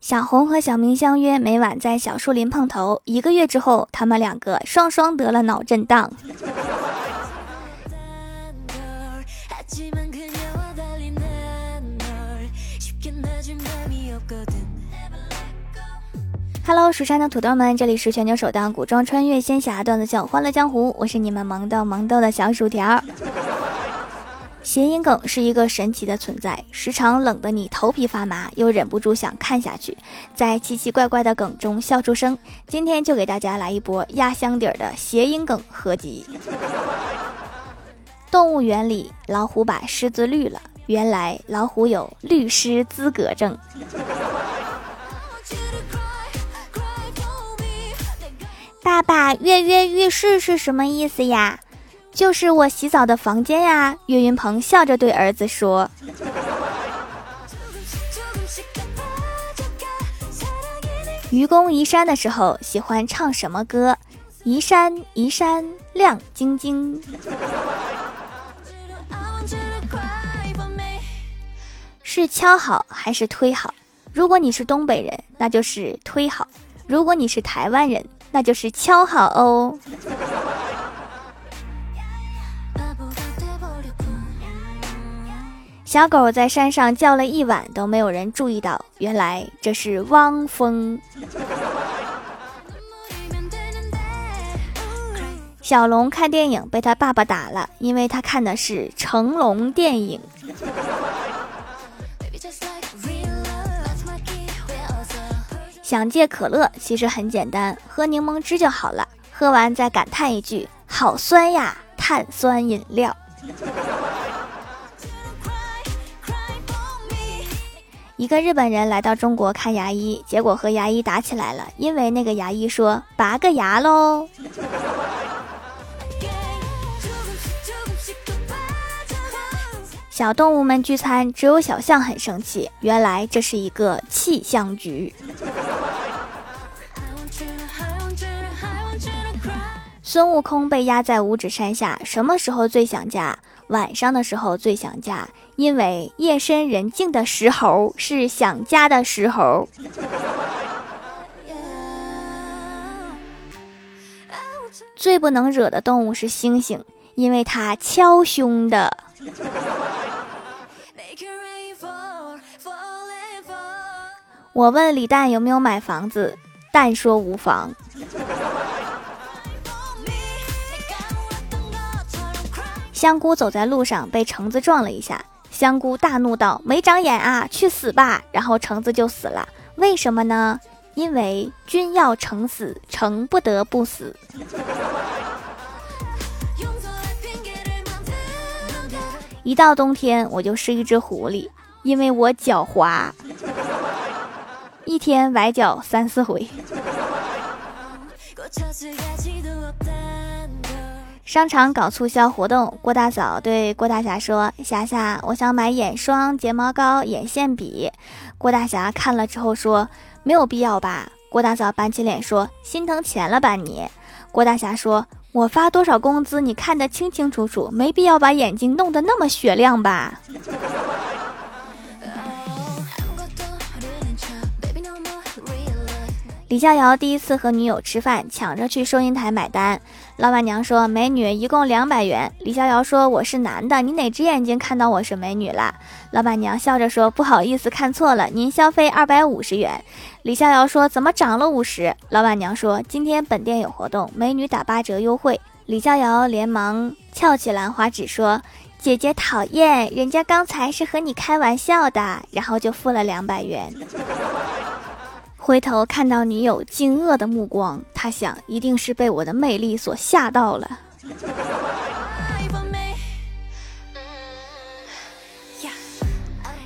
小红和小明相约每晚在小树林碰头。一个月之后，他们两个双双得了脑震荡。Hello，蜀山的土豆们，这里是全球首档古装穿越仙侠段子秀《欢乐江湖》，我是你们萌豆萌豆的小薯条。谐音梗是一个神奇的存在，时常冷得你头皮发麻，又忍不住想看下去，在奇奇怪怪的梗中笑出声。今天就给大家来一波压箱底儿的谐音梗合集。动物园里，老虎把狮子绿了，原来老虎有律师资格证。爸爸，跃跃欲试是什么意思呀？就是我洗澡的房间呀。岳云鹏笑着对儿子说。愚公移山的时候喜欢唱什么歌？移山移山亮晶晶。是敲好还是推好？如果你是东北人，那就是推好；如果你是台湾人，那就是敲好哦。小狗在山上叫了一晚都没有人注意到，原来这是汪峰。小龙看电影被他爸爸打了，因为他看的是成龙电影。想戒可乐，其实很简单，喝柠檬汁就好了。喝完再感叹一句：“好酸呀！”碳酸饮料。一个日本人来到中国看牙医，结果和牙医打起来了，因为那个牙医说：“拔个牙喽。”小动物们聚餐，只有小象很生气，原来这是一个气象局。孙悟空被压在五指山下，什么时候最想家？晚上的时候最想家，因为夜深人静的时候是想家的时候。最不能惹的动物是猩猩，因为它敲胸的。我问李诞有没有买房子，蛋说无妨。香菇走在路上被橙子撞了一下，香菇大怒道：“没长眼啊，去死吧！”然后橙子就死了。为什么呢？因为君要橙死，橙不得不死。一到冬天，我就是一只狐狸，因为我脚滑，一天崴脚三四回。商场搞促销活动，郭大嫂对郭大侠说：“霞霞，我想买眼霜、睫毛膏、眼线笔。”郭大侠看了之后说：“没有必要吧？”郭大嫂板起脸说：“心疼钱了吧你？”郭大侠说：“我发多少工资，你看得清清楚楚，没必要把眼睛弄得那么雪亮吧？”李逍遥第一次和女友吃饭，抢着去收银台买单。老板娘说：“美女，一共两百元。”李逍遥说：“我是男的，你哪只眼睛看到我是美女了？”老板娘笑着说：“不好意思，看错了，您消费二百五十元。”李逍遥说：“怎么涨了五十？”老板娘说：“今天本店有活动，美女打八折优惠。”李逍遥连忙翘起兰花指说：“姐姐讨厌，人家刚才是和你开玩笑的。”然后就付了两百元。回头看到女友惊愕的目光，他想一定是被我的魅力所吓到了。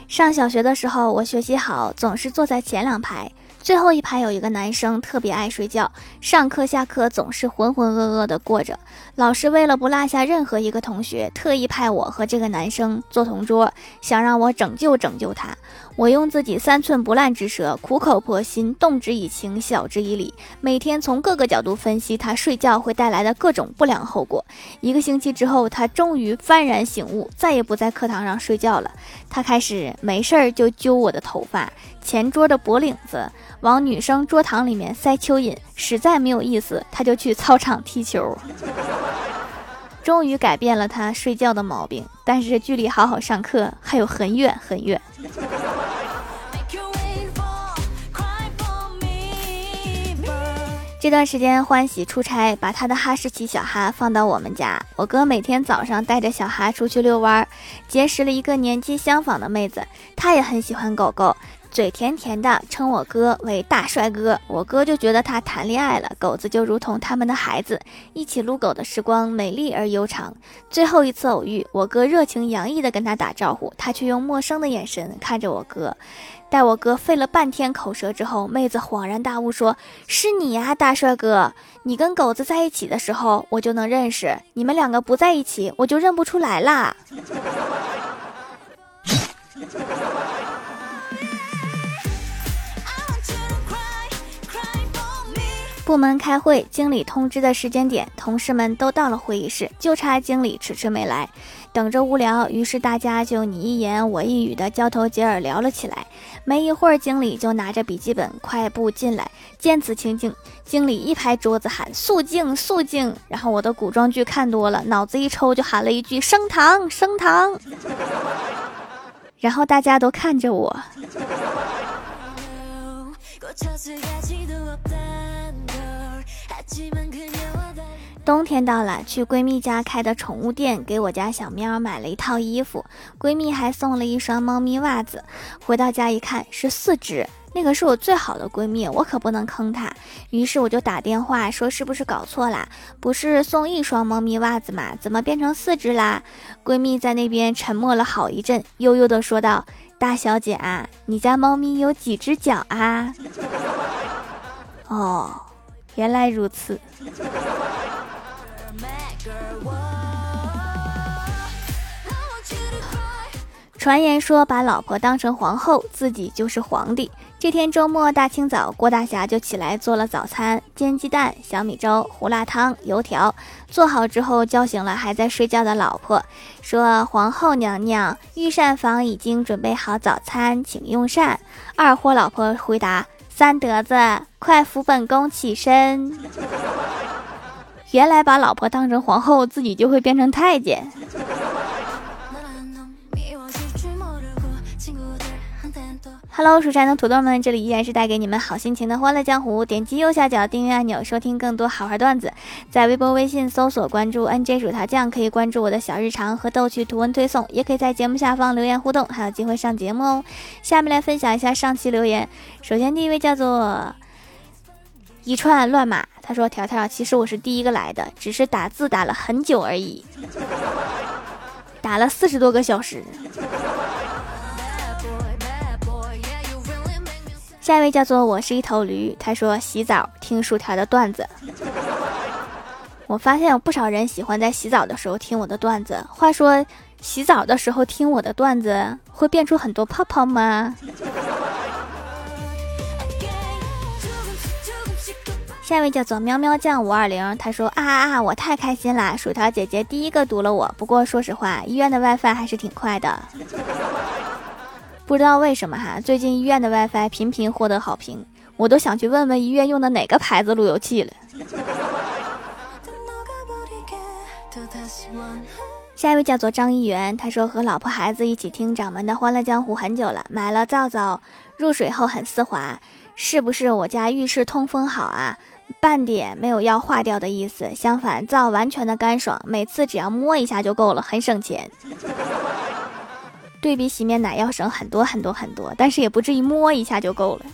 上小学的时候，我学习好，总是坐在前两排。最后一排有一个男生特别爱睡觉，上课下课总是浑浑噩噩的过着。老师为了不落下任何一个同学，特意派我和这个男生做同桌，想让我拯救拯救他。我用自己三寸不烂之舌，苦口婆心，动之以情，晓之以理，每天从各个角度分析他睡觉会带来的各种不良后果。一个星期之后，他终于幡然醒悟，再也不在课堂上睡觉了。他开始没事儿就揪我的头发、前桌的脖领子，往女生桌堂里面塞蚯蚓。实在没有意思，他就去操场踢球。终于改变了他睡觉的毛病，但是距离好好上课还有很远很远。这段时间欢喜出差，把他的哈士奇小哈放到我们家。我哥每天早上带着小哈出去遛弯，结识了一个年纪相仿的妹子，她也很喜欢狗狗。嘴甜甜的，称我哥为大帅哥，我哥就觉得他谈恋爱了。狗子就如同他们的孩子，一起撸狗的时光美丽而悠长。最后一次偶遇，我哥热情洋溢地跟他打招呼，他却用陌生的眼神看着我哥。待我哥费了半天口舌之后，妹子恍然大悟，说是你呀，大帅哥！你跟狗子在一起的时候，我就能认识；你们两个不在一起，我就认不出来啦。部门开会，经理通知的时间点，同事们都到了会议室，就差经理迟迟没来。等着无聊，于是大家就你一言我一语的交头接耳聊了起来。没一会儿，经理就拿着笔记本快步进来。见此情景，经理一拍桌子喊：“肃静，肃静！”然后我的古装剧看多了，脑子一抽就喊了一句：“升堂，升堂！”然后大家都看着我。冬天到了，去闺蜜家开的宠物店给我家小喵买了一套衣服，闺蜜还送了一双猫咪袜子。回到家一看是四只，那个是我最好的闺蜜，我可不能坑她。于是我就打电话说是不是搞错啦？不是送一双猫咪袜子吗？怎么变成四只啦？闺蜜在那边沉默了好一阵，悠悠的说道：“大小姐啊，你家猫咪有几只脚啊？”哦。原来如此。传言说，把老婆当成皇后，自己就是皇帝。这天周末大清早，郭大侠就起来做了早餐：煎鸡蛋、小米粥、胡辣汤、油条。做好之后，叫醒了还在睡觉的老婆，说：“皇后娘娘，御膳房已经准备好早餐，请用膳。”二货老婆回答。三德子，快扶本宫起身！原来把老婆当成皇后，自己就会变成太监。Hello，蜀山的土豆们，这里依然是带给你们好心情的欢乐江湖。点击右下角订阅按钮，收听更多好玩段子。在微博、微信搜索关注 NJ 薯条酱，可以关注我的小日常和逗趣图文推送，也可以在节目下方留言互动，还有机会上节目哦。下面来分享一下上期留言。首先第一位叫做一串乱码，他说：“条条，其实我是第一个来的，只是打字打了很久而已，打了四十多个小时。”下一位叫做我是一头驴，他说洗澡听薯条的段子。我发现有不少人喜欢在洗澡的时候听我的段子。话说，洗澡的时候听我的段子会变出很多泡泡吗？下一位叫做喵喵酱五二零，他说啊啊啊！我太开心啦，薯条姐姐第一个读了我。不过说实话，医院的 WiFi 还是挺快的。不知道为什么哈，最近医院的 WiFi 频频获得好评，我都想去问问医院用的哪个牌子路由器了。下一位叫做张一元，他说和老婆孩子一起听掌门的欢乐江湖很久了，买了皂皂，入水后很丝滑，是不是我家浴室通风好啊？半点没有要化掉的意思，相反皂完全的干爽，每次只要摸一下就够了，很省钱。对比洗面奶要省很多很多很多，但是也不至于摸一下就够了。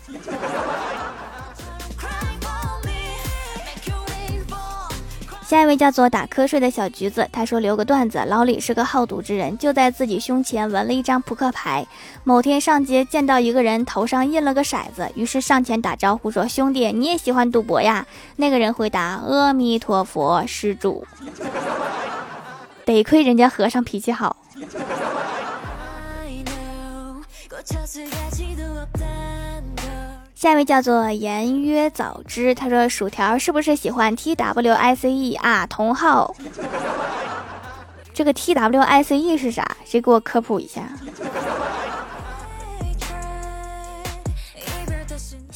下一位叫做打瞌睡的小橘子，他说留个段子：老李是个好赌之人，就在自己胸前纹了一张扑克牌。某天上街见到一个人头上印了个骰子，于是上前打招呼说：“兄弟，你也喜欢赌博呀？”那个人回答：“阿弥陀佛，施主。”得亏人家和尚脾气好。下一位叫做言曰早知，他说薯条是不是喜欢 T W I C E 啊？同号这个 T W I C E 是啥？谁给我科普一下？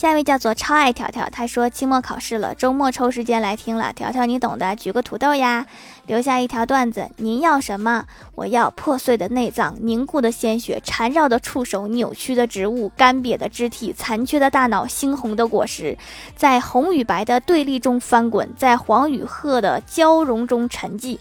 下一位叫做超爱条条，他说期末考试了，周末抽时间来听了。条条你懂的，举个土豆呀。留下一条段子：您要什么？我要破碎的内脏、凝固的鲜血、缠绕的触手、扭曲的植物、干瘪的肢体、残缺的大脑、猩红的果实，在红与白的对立中翻滚，在黄与褐的交融中沉寂，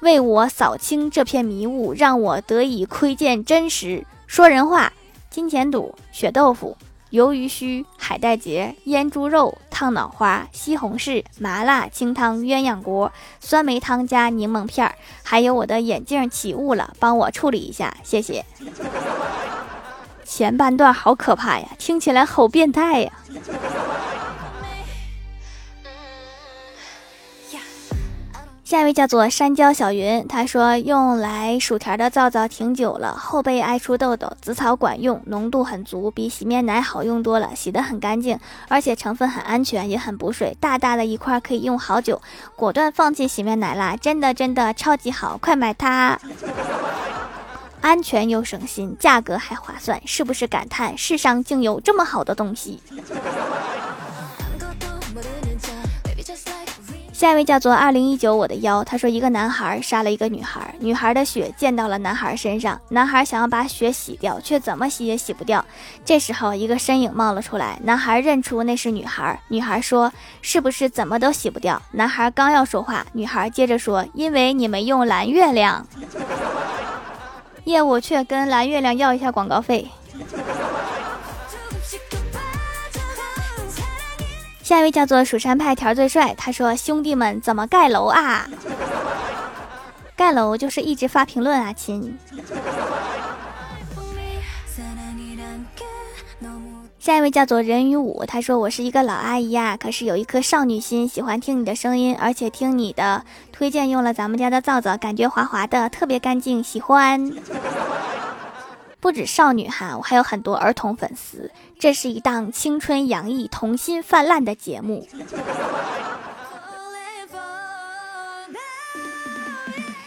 为我扫清这片迷雾，让我得以窥见真实。说人话：金钱肚、血豆腐。鱿鱼须、海带结、腌猪肉、烫脑花、西红柿、麻辣清汤、鸳鸯锅、酸梅汤加柠檬片儿，还有我的眼镜起雾了，帮我处理一下，谢谢。前半段好可怕呀，听起来好变态呀。下一位叫做山椒小云，他说用来薯条的皂皂挺久了，后背爱出痘痘，紫草管用，浓度很足，比洗面奶好用多了，洗得很干净，而且成分很安全，也很补水，大大的一块可以用好久，果断放弃洗面奶啦，真的真的超级好，快买它！安全又省心，价格还划算，是不是感叹世上竟有这么好的东西？下一位叫做二零一九我的腰，他说一个男孩杀了一个女孩，女孩的血溅到了男孩身上，男孩想要把血洗掉，却怎么洗也洗不掉。这时候一个身影冒了出来，男孩认出那是女孩，女孩说是不是怎么都洗不掉？男孩刚要说话，女孩接着说因为你们用蓝月亮，业务却跟蓝月亮要一下广告费。下一位叫做蜀山派条最帅，他说：“兄弟们怎么盖楼啊？盖楼就是一直发评论啊，亲。”下一位叫做人鱼舞，他说：“我是一个老阿姨呀，可是有一颗少女心，喜欢听你的声音，而且听你的推荐用了咱们家的皂皂，感觉滑滑的，特别干净，喜欢。”不止少女哈，我还有很多儿童粉丝。这是一档青春洋溢、童心泛滥的节目。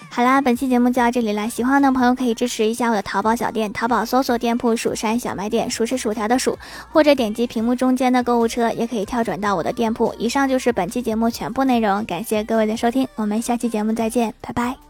好啦，本期节目就到这里啦。喜欢的朋友可以支持一下我的淘宝小店，淘宝搜索店铺“蜀山小卖店”，数是薯条的数，或者点击屏幕中间的购物车，也可以跳转到我的店铺。以上就是本期节目全部内容，感谢各位的收听，我们下期节目再见，拜拜。